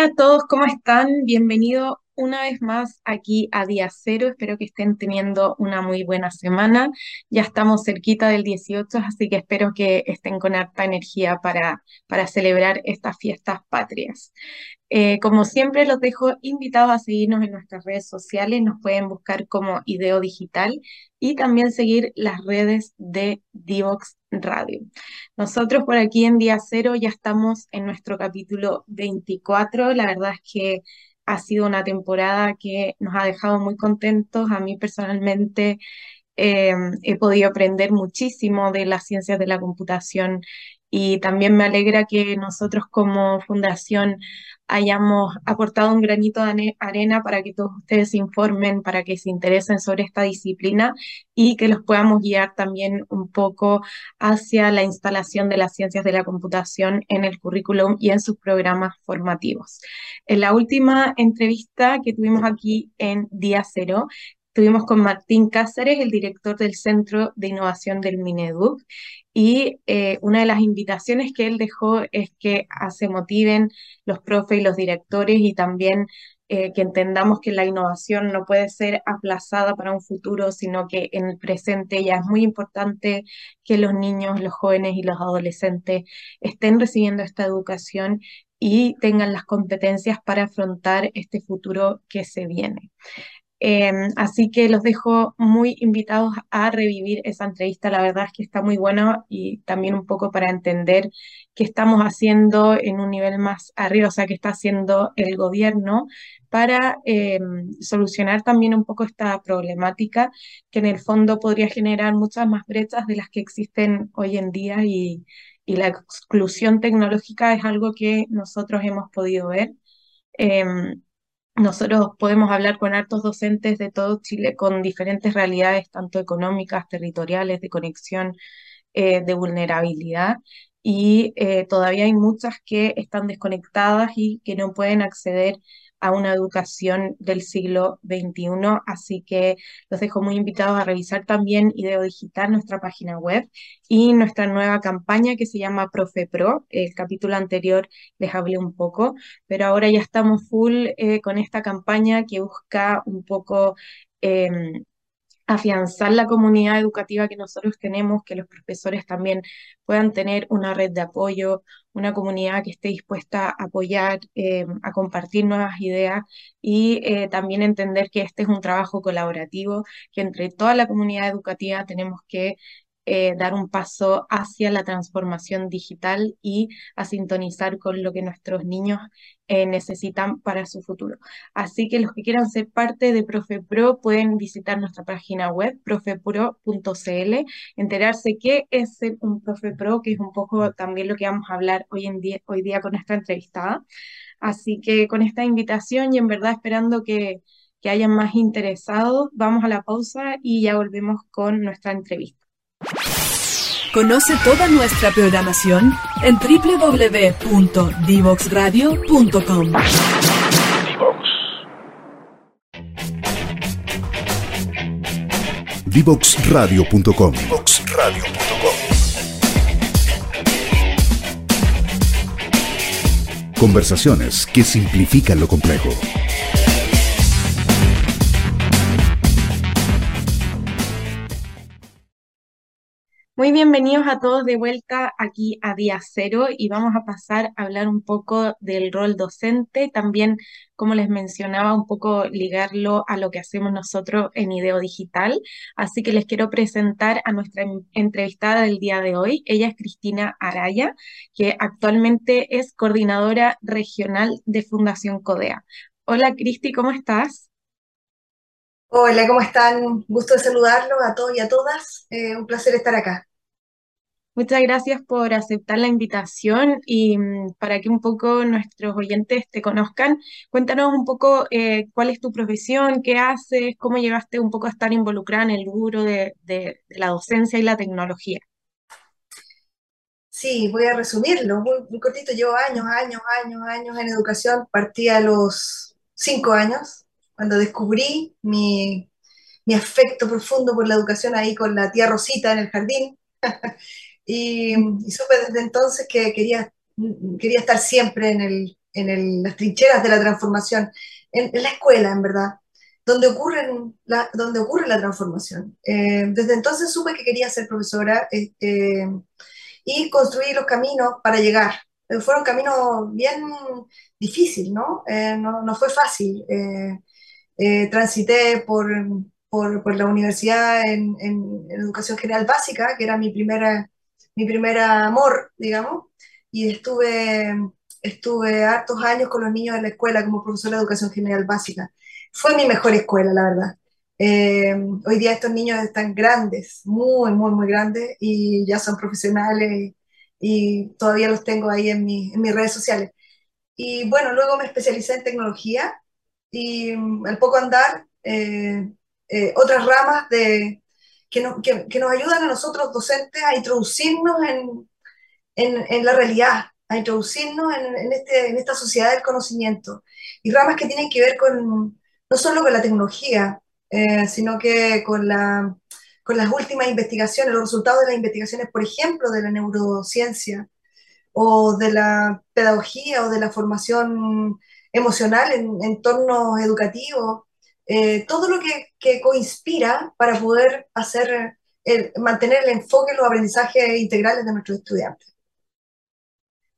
Hola a todos, ¿cómo están? Bienvenido una vez más aquí a Día Cero. Espero que estén teniendo una muy buena semana. Ya estamos cerquita del 18, así que espero que estén con harta energía para, para celebrar estas fiestas patrias. Eh, como siempre, los dejo invitados a seguirnos en nuestras redes sociales. Nos pueden buscar como Ideo Digital y también seguir las redes de Divox Radio. Nosotros por aquí en Día Cero ya estamos en nuestro capítulo 24. La verdad es que ha sido una temporada que nos ha dejado muy contentos. A mí personalmente eh, he podido aprender muchísimo de las ciencias de la computación y también me alegra que nosotros como fundación hayamos aportado un granito de arena para que todos ustedes se informen, para que se interesen sobre esta disciplina y que los podamos guiar también un poco hacia la instalación de las ciencias de la computación en el currículum y en sus programas formativos. En la última entrevista que tuvimos aquí en Día Cero, Estuvimos con Martín Cáceres, el director del Centro de Innovación del Mineduc, y eh, una de las invitaciones que él dejó es que se motiven los profes y los directores y también eh, que entendamos que la innovación no puede ser aplazada para un futuro, sino que en el presente ya es muy importante que los niños, los jóvenes y los adolescentes estén recibiendo esta educación y tengan las competencias para afrontar este futuro que se viene. Em, así que los dejo muy invitados a revivir esa entrevista. La verdad es que está muy buena y también un poco para entender qué estamos haciendo en un nivel más arriba, o sea, qué está haciendo el gobierno para em, solucionar también un poco esta problemática que en el fondo podría generar muchas más brechas de las que existen hoy en día y, y la exclusión tecnológica es algo que nosotros hemos podido ver. Em, nosotros podemos hablar con hartos docentes de todo Chile con diferentes realidades, tanto económicas, territoriales, de conexión, eh, de vulnerabilidad, y eh, todavía hay muchas que están desconectadas y que no pueden acceder a una educación del siglo XXI, así que los dejo muy invitados a revisar también Ideo Digital, nuestra página web, y nuestra nueva campaña que se llama Profe Pro. El capítulo anterior les hablé un poco, pero ahora ya estamos full eh, con esta campaña que busca un poco em, afianzar la comunidad educativa que nosotros tenemos, que los profesores también puedan tener una red de apoyo, una comunidad que esté dispuesta a apoyar, eh, a compartir nuevas ideas y eh, también entender que este es un trabajo colaborativo, que entre toda la comunidad educativa tenemos que eh, dar un paso hacia la transformación digital y a sintonizar con lo que nuestros niños eh, necesitan para su futuro. Así que los que quieran ser parte de ProfePro pueden visitar nuestra página web, profepro.cl, enterarse qué es un ProfePro, que es un poco también lo que vamos a hablar hoy, en día, día con esta entrevistada. Así que con esta invitación y en verdad esperando que, que hayan más interesados, vamos a la pausa y ya volvemos con nuestra entrevista. Conoce toda nuestra programación en www.divoxradio.com. Divoxradio.com. Conversaciones que simplifican lo complejo. Muy bienvenidos a todos de vuelta aquí a Día Cero y vamos a pasar a hablar un poco del rol docente, también, como les mencionaba, un poco ligarlo a lo que hacemos nosotros en Ideo Digital. Así que les quiero presentar a nuestra entrevistada del día de hoy. Ella es Cristina Araya, que actualmente es coordinadora regional de Fundación CODEA. Hola Cristi, ¿cómo estás? Hola, ¿cómo están? Gusto de saludarlos a todos y a todas. Eh, un placer estar acá. Muchas gracias por aceptar la invitación y mm, para que un poco nuestros oyentes te conozcan, cuéntanos un poco eh, cuál es tu profesión, qué haces, cómo llegaste un poco a estar involucrada en el rubro de, la docencia y la tecnología. Sí, voy a resumirlo, muy, cortito. Llevo años, años, años, años en educación. Partí a los cinco años, cuando descubrí mi, mi afecto profundo por la educación ahí con la tía Rosita en el jardín. Y, supe desde entonces que quería, quería estar siempre en el, en las trincheras de la transformación, en, la escuela, en verdad, donde, ocurren la, donde ocurre la transformación. Eh, desde entonces supe que quería ser profesora este, y construir los caminos para llegar. Eh, fueron caminos bien difíciles, ¿no? ¿no? ¿no? fue fácil. transité por, por, por, la universidad en, en, educación general básica, que era mi primera, mi primera amor, digamos, y estuve estuve hartos años con los niños en la escuela como profesora de educación general básica. Fue mi mejor escuela, la verdad. Eh, hoy día estos niños están grandes, muy, muy, muy grandes, y ya son profesionales y todavía los tengo ahí en, en mis redes sociales. Y bueno, luego me especialicé en tecnología y mm, al poco andar, eh, eh, otras ramas de, que, que, que, nos ayudan a nosotros docentes a introducirnos en, en, en la realidad, a introducirnos en, este, en esta sociedad del conocimiento. Y ramas que tienen que ver con, no solo con la tecnología, eh, sino que con, la, con las últimas investigaciones, los resultados de las investigaciones, por ejemplo, de la neurociencia o de la pedagogía o de la formación emocional en entornos educativos, eh, todo lo que, que coinspira para poder hacer, mantener el enfoque en los aprendizajes integrales de nuestros estudiantes.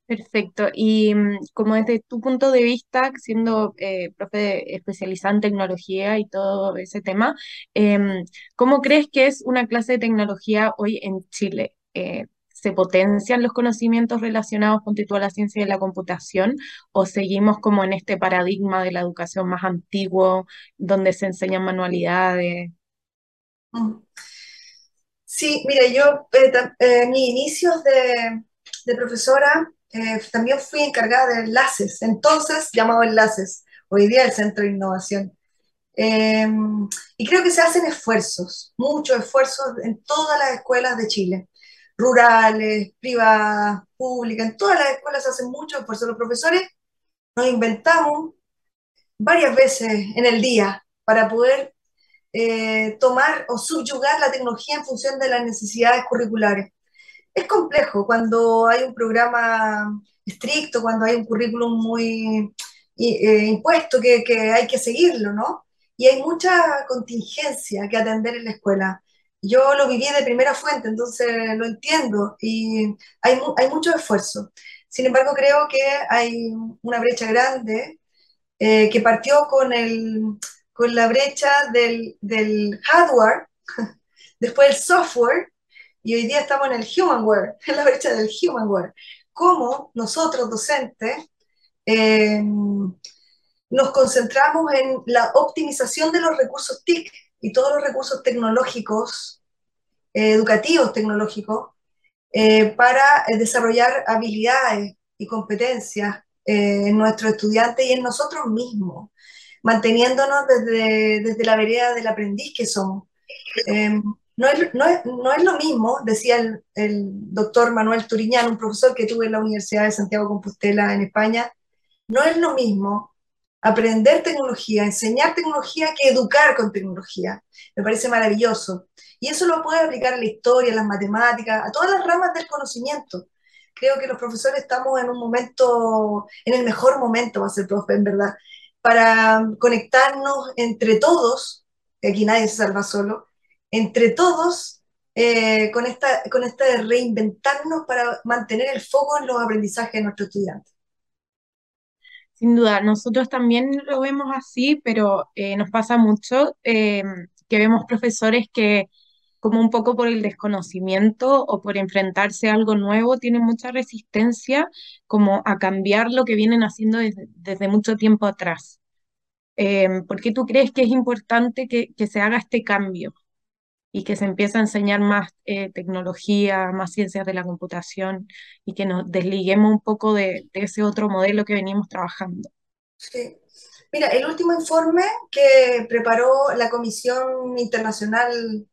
Perfecto. Y mm, como desde tu punto de vista, siendo eh, profe especializado en tecnología y todo ese tema, em, ¿cómo crees que es una clase de tecnología hoy en Chile? Eh, ¿Se potencian los conocimientos relacionados con toda la ciencia de la computación o seguimos como en este paradigma de la educación más antiguo, donde se enseñan manualidades? Mm. Sí, mira, yo, eh, mis inicios de, de profesora eh, también fui encargada de enlaces, entonces llamado enlaces, hoy día el Centro de Innovación. Em, y creo que se hacen esfuerzos, muchos esfuerzos en todas las escuelas de Chile, rurales, privadas, públicas, en todas las escuelas hacen muchos esfuerzos. Los profesores nos inventamos varias veces en el día para poder eh, tomar o subyugar la tecnología en función de las necesidades curriculares es complejo cuando hay un programa estricto, cuando hay un currículum muy eh, impuesto que, hay que seguirlo, ¿no? Y hay mucha contingencia que atender en la escuela. Yo lo viví de primera fuente, entonces lo entiendo y hay, mucho esfuerzo. Sin embargo, creo que hay una brecha grande eh, que partió con la brecha del, del hardware, después el software y hoy día estamos en el humanware, en la brecha del humanware. Cómo nosotros, docentes, eh, nos concentramos en la optimización de los recursos TIC y todos los recursos tecnológicos, eh, educativos tecnológicos, eh, para desarrollar habilidades y competencias en nuestros estudiantes y en nosotros mismos, manteniéndonos desde, desde la vereda del aprendiz que somos. No es, no, es, no es, lo mismo, decía el, el, doctor Manuel Turiñán, un profesor que tuve en la Universidad de Santiago Compostela en España, no es lo mismo aprender tecnología, enseñar tecnología que educar con tecnología. Me parece maravilloso. Y eso lo puede aplicar a la historia, a las matemáticas, a todas las ramas del conocimiento. Creo que los profesores estamos en un momento, en el mejor momento va a ser profe, en verdad, para conectarnos entre todos, que aquí nadie se salva solo, entre todos eh, con, esta, con esta de reinventarnos para mantener el foco en los aprendizajes de nuestros estudiantes. Sin duda, nosotros también lo vemos así, pero eh, nos pasa mucho eh, que vemos profesores que como un poco por el desconocimiento o por enfrentarse a algo nuevo, tienen mucha resistencia como a cambiar lo que vienen haciendo desde, mucho tiempo atrás. ¿Por qué tú crees que es importante que se haga este cambio? Y que se empiece a enseñar más eh, tecnología, más ciencias de la computación y que nos desliguemos un poco de, ese otro modelo que venimos trabajando. Sí. Mira, el último informe que preparó la Comisión Internacional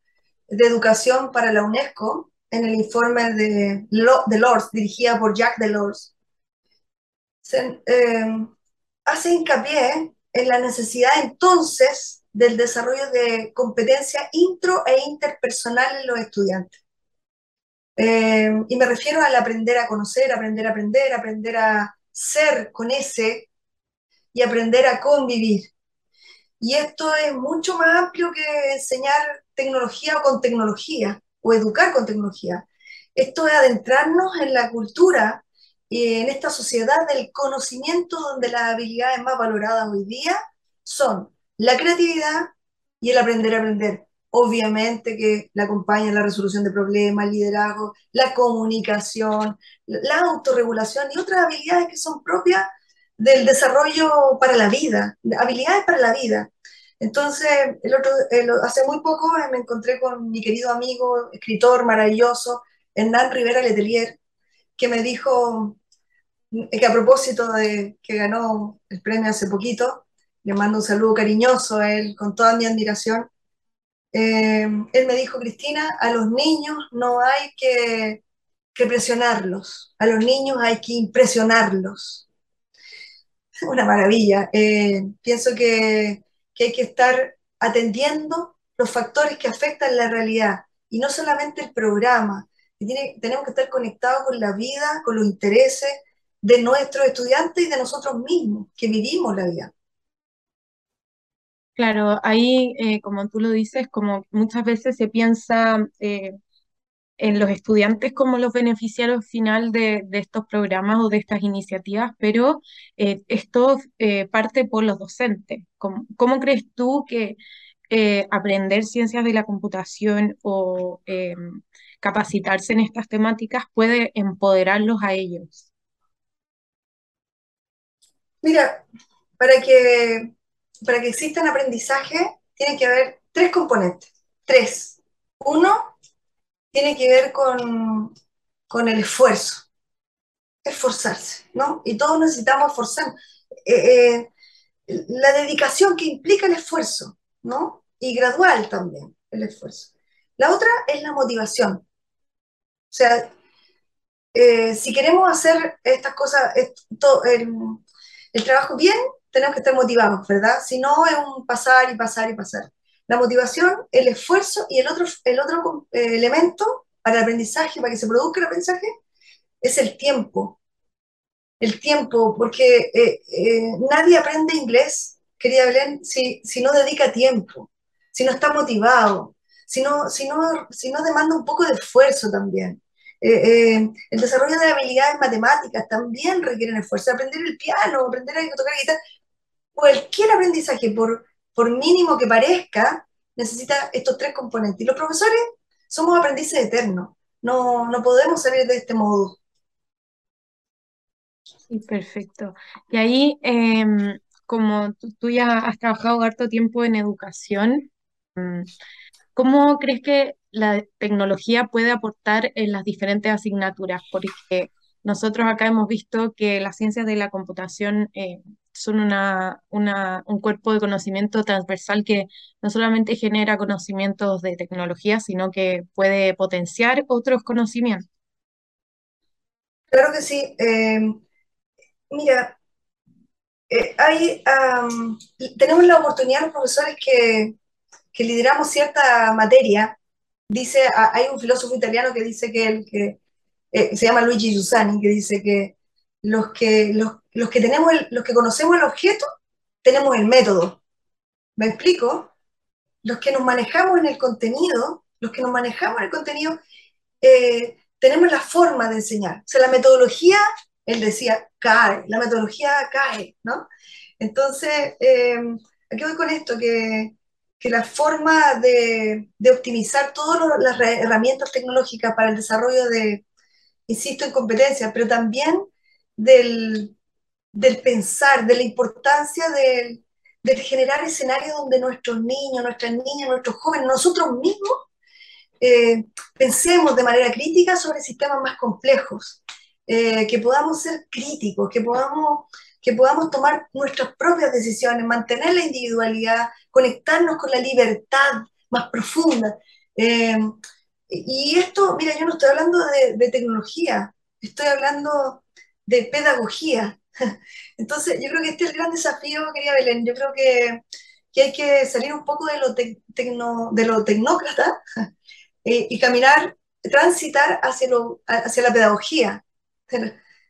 de Educación para la UNESCO, en el informe de Delors, dirigida por Jacques Delors, se, eh, hace hincapié en la necesidad entonces del desarrollo de competencias intro e interpersonal en los estudiantes. Eh, y me refiero al aprender a conocer, aprender a aprender, aprender a ser con ese y aprender a convivir. Y esto es mucho más amplio que enseñar tecnología o con tecnología, o educar con tecnología. Esto es adentrarnos en la cultura y en esta sociedad del conocimiento donde las habilidades más valoradas hoy día son la creatividad y el aprender a aprender. Obviamente que la acompaña la resolución de problemas, el liderazgo, la comunicación, la autorregulación y otras habilidades que son propias del desarrollo para la vida, habilidades para la vida. Entonces, el otro, hace muy poco me encontré con mi querido amigo, escritor maravilloso, Hernán Rivera Letelier, que me dijo que a propósito de que ganó el premio hace poquito, le mando un saludo cariñoso a él con toda mi admiración. Eh, él me dijo, Cristina, a los niños no hay que, presionarlos, a los niños hay que impresionarlos. Una maravilla. Eh, pienso que, hay que estar atendiendo los factores que afectan la realidad y no solamente el programa. Tenemos que estar conectados con la vida, con los intereses de nuestros estudiantes y de nosotros mismos, que vivimos la vida. Claro, ahí, eh, como tú lo dices, como muchas veces se piensa eh, en los estudiantes como los beneficiarios final de, estos programas o de estas iniciativas, pero eh, esto parte por los docentes. ¿Cómo, crees tú que aprender ciencias de la computación o capacitarse en estas temáticas puede empoderarlos a ellos? Mira, para que para que exista un aprendizaje, tiene que haber tres componentes. Tres. Uno, tiene que ver con, con el esfuerzo. Esforzarse, ¿no? Y todos necesitamos esforzar. Eh, eh, la dedicación que implica el esfuerzo, ¿no? Y gradual también el esfuerzo. La otra es la motivación. O sea, eh, si queremos hacer estas cosas, el, el trabajo bien, tenemos que estar motivados, ¿verdad? Si no, es un pasar y pasar y pasar. La motivación, el esfuerzo y el otro, el otro eh, elemento para el aprendizaje, para que se produzca el aprendizaje, es el tiempo. El tiempo, porque eh, eh, nadie aprende inglés, querida Belén, si, si no dedica tiempo, si no está motivado, si no, si no, si no demanda un poco de esfuerzo también. el desarrollo de habilidades matemáticas también requieren esfuerzo. Aprender el piano, aprender a tocar guitarra, cualquier aprendizaje, por, por mínimo que parezca, necesita estos tres componentes. Y los profesores somos aprendices eternos, no, no podemos salir de este modo. Sí, perfecto. Y ahí, em, como tú, ya has trabajado harto tiempo en educación, mm, ¿cómo crees que la tecnología puede aportar en las diferentes asignaturas? Porque nosotros acá hemos visto que las ciencias de la computación eh, son una, un cuerpo de conocimiento transversal que no solamente genera conocimientos de tecnología, sino que puede potenciar otros conocimientos. Claro que sí. Em, mira, eh, hay, tenemos la oportunidad los profesores que, que lideramos cierta materia. Dice, hay un filósofo italiano que dice que, el, que eh, se llama Luigi Giussani, que dice que los que, los, los que, tenemos los que conocemos el objeto, tenemos el método. ¿Me explico? Los que nos manejamos en el contenido, los que nos manejamos en el contenido, eh, tenemos la forma de enseñar. O sea, la metodología, él decía, cae, la metodología cae, ¿no? Entonces, eh, aquí voy con esto, que, que la forma de, de optimizar todas las herramientas tecnológicas para el desarrollo de, insisto, en competencias, pero también del, pensar, de la importancia del, generar escenarios donde nuestros niños, nuestras niñas, nuestros jóvenes, nosotros mismos, eh, pensemos de manera crítica sobre sistemas más complejos, eh, que podamos ser críticos, que podamos, que podamos tomar nuestras propias decisiones, mantener la individualidad, conectarnos con la libertad más profunda. Eh, y esto, mira, yo no estoy hablando de tecnología, estoy hablando de pedagogía. Entonces, yo creo que este es el gran desafío, querida Belén. Yo creo que, que hay que salir un poco de lo, tecno, de lo tecnócrata eh, y caminar, transitar hacia, lo, hacia la pedagogía.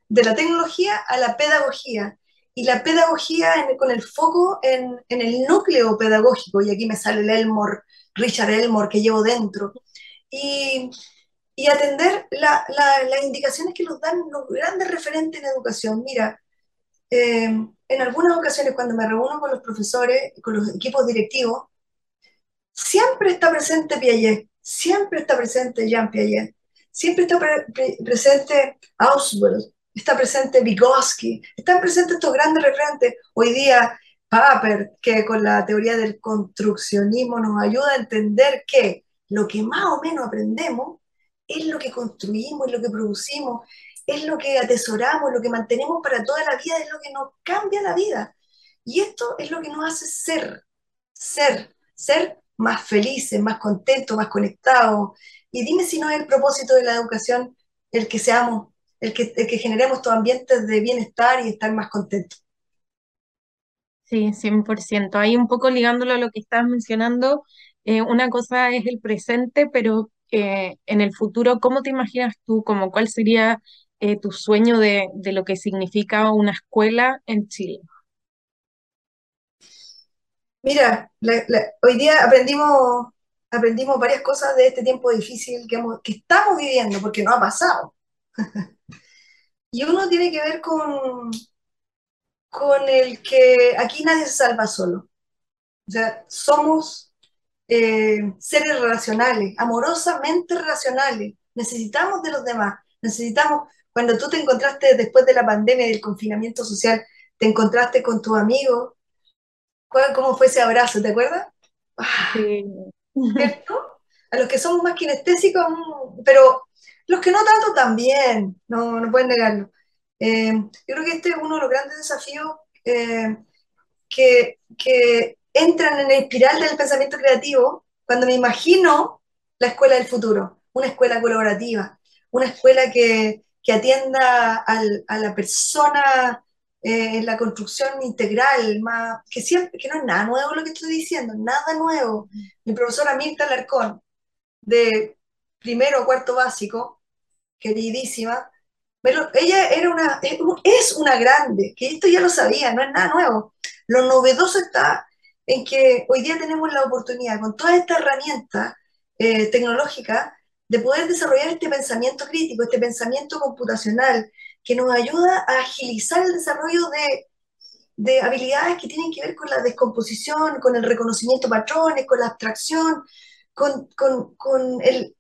de la tecnología a la pedagogía. Y la pedagogía con el foco en, en, el núcleo pedagógico, y aquí me sale el Elmore, Richard Elmore, que llevo dentro. Y, y atender la, las indicaciones que nos dan los grandes referentes en educación. Mira, eh, en algunas ocasiones cuando me reúno con los profesores, con los equipos directivos, siempre está presente Piaget, siempre está presente Jean Piaget, siempre está presente Auswell, está presente Vygotsky, están presentes estos grandes referentes. Hoy día, Paper, que con la teoría del construccionismo nos ayuda a entender que lo que más o menos aprendemos es lo que construimos, es lo que producimos, es lo que atesoramos, lo que mantenemos para toda la vida, es lo que nos cambia la vida. Y esto es lo que nos hace ser, ser, ser más felices, más contentos, más conectados. Y dime si no es el propósito de la educación el que seamos, el que, el que generemos estos ambientes de bienestar y estar más contentos. Sí, 100%. Ahí un poco ligándolo a lo que estabas mencionando, eh, una cosa es el presente, pero eh, en el futuro, ¿cómo te imaginas tú, como cuál sería eh, tu sueño de, lo que significa una escuela en Chile? Mira, hoy día aprendimos, aprendimos varias cosas de este tiempo difícil que, que estamos viviendo, porque no ha pasado. y uno tiene que ver con, con el que aquí nadie se salva solo. O sea, somos eh, seres relacionales, amorosamente relacionales. Necesitamos de los demás, necesitamos, cuando tú te encontraste después de la pandemia y del confinamiento social, te encontraste con tu amigo, ¿cómo fue ese abrazo? ¿Te acuerdas? Ah, sí. ¿Cierto? A los que somos más kinestésicos, mm, pero los que no tanto también, no, no pueden negarlo. Eh, yo creo que este es uno de los grandes desafíos eh, que, que entran en el espiral del pensamiento creativo cuando me imagino la escuela del futuro, una escuela colaborativa, una escuela que, que atienda al, a la persona eh, en la construcción integral, más, que, siempre, que no es nada nuevo lo que estoy diciendo, nada nuevo. Mi profesora Mirta Larcón, de primero o cuarto básico, queridísima, pero ella era una, es una grande, que esto ya lo sabía, no es nada nuevo. Lo novedoso está en que hoy día tenemos la oportunidad, con toda esta herramienta eh, tecnológica, de poder desarrollar este pensamiento crítico, este pensamiento computacional, que nos ayuda a agilizar el desarrollo de, de habilidades que tienen que ver con la descomposición, con el reconocimiento de patrones, con la abstracción, con, el,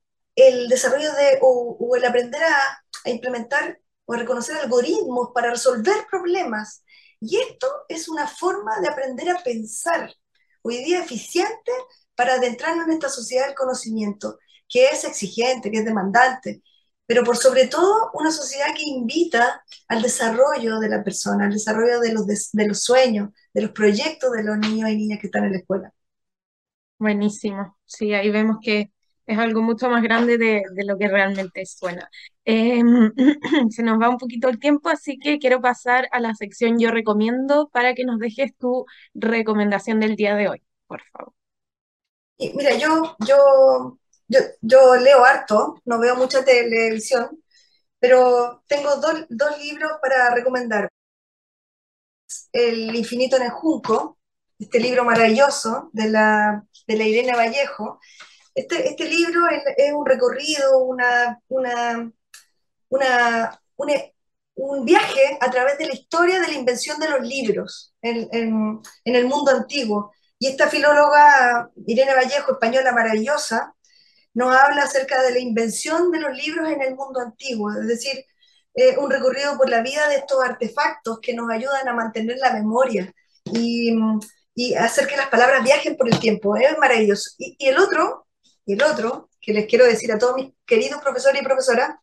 desarrollo de, o, o el aprender a, a, implementar o a reconocer algoritmos para resolver problemas. Y esto es una forma de aprender a pensar, hoy día eficiente para adentrarnos en esta sociedad del conocimiento, que es exigente, que es demandante, pero por sobre todo una sociedad que invita al desarrollo de la persona, al desarrollo de los, de, los sueños, de los proyectos de los niños y niñas que están en la escuela. Buenísimo, sí, ahí vemos que es algo mucho más grande de, de lo que realmente suena. Eh, se nos va un poquito el tiempo, así que quiero pasar a la sección Yo recomiendo para que nos dejes tu recomendación del día de hoy, por favor. Mira, yo, yo, yo, yo leo harto, no veo mucha televisión, pero tengo dos, dos libros para recomendar. El infinito en el junco, este libro maravilloso de la, de la Irene Vallejo, este, este libro es, un recorrido, una, una, una, un viaje a través de la historia de la invención de los libros en, en, en, el mundo antiguo. Y esta filóloga, Irene Vallejo, española maravillosa, nos habla acerca de la invención de los libros en el mundo antiguo, es decir, eh, un recorrido por la vida de estos artefactos que nos ayudan a mantener la memoria y, y hacer que las palabras viajen por el tiempo. Es maravilloso. Y, y el otro y el otro, que les quiero decir a todos mis queridos profesores y profesoras,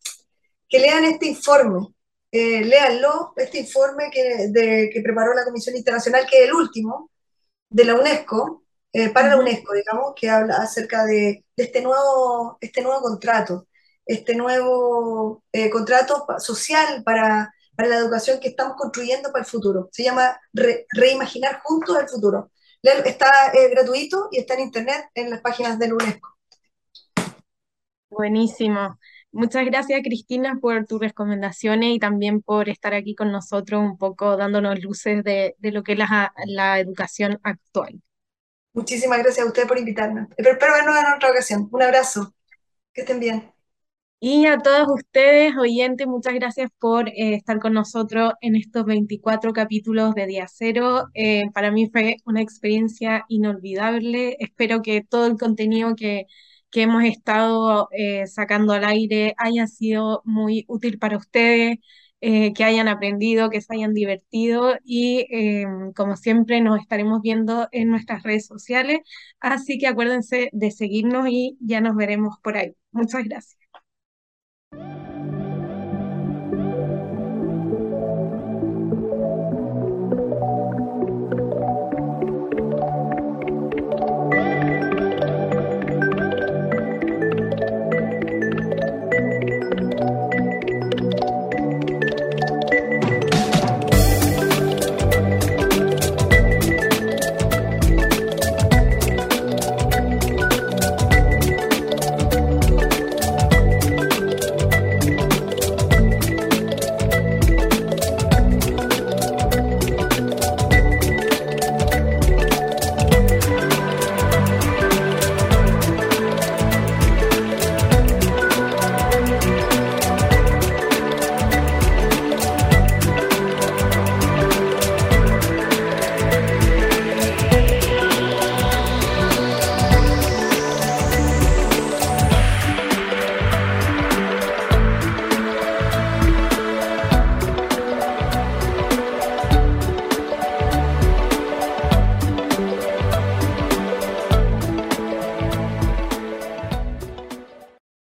que lean este informe, eh, léanlo, este informe que, de, que preparó la Comisión Internacional, que es el último, de la UNESCO, eh, para la UNESCO, digamos, que habla acerca de, de, este, nuevo, este nuevo contrato, este nuevo eh, contrato social para, para, la educación que estamos construyendo para el futuro. Se llama Reimaginar Juntos el Futuro. Está eh, gratuito y está en internet en las páginas de la UNESCO. Buenísimo. Muchas gracias, Cristina, por tus recomendaciones y también por estar aquí con nosotros un poco dándonos luces de, lo que es la, la, educación actual. Muchísimas gracias a usted por invitarme. Espero vernos en otra ocasión. Un abrazo. Que estén bien. Y a todos ustedes, oyentes, muchas gracias por eh, estar con nosotros en estos 24 capítulos de Día Cero. Eh, para mí fue una experiencia inolvidable. Espero que todo el contenido que que hemos estado eh, sacando al aire haya sido muy útil para ustedes, eh, que hayan aprendido, que se hayan divertido y em, como siempre nos estaremos viendo en nuestras redes sociales, así que acuérdense de seguirnos y ya nos veremos por ahí. Muchas gracias.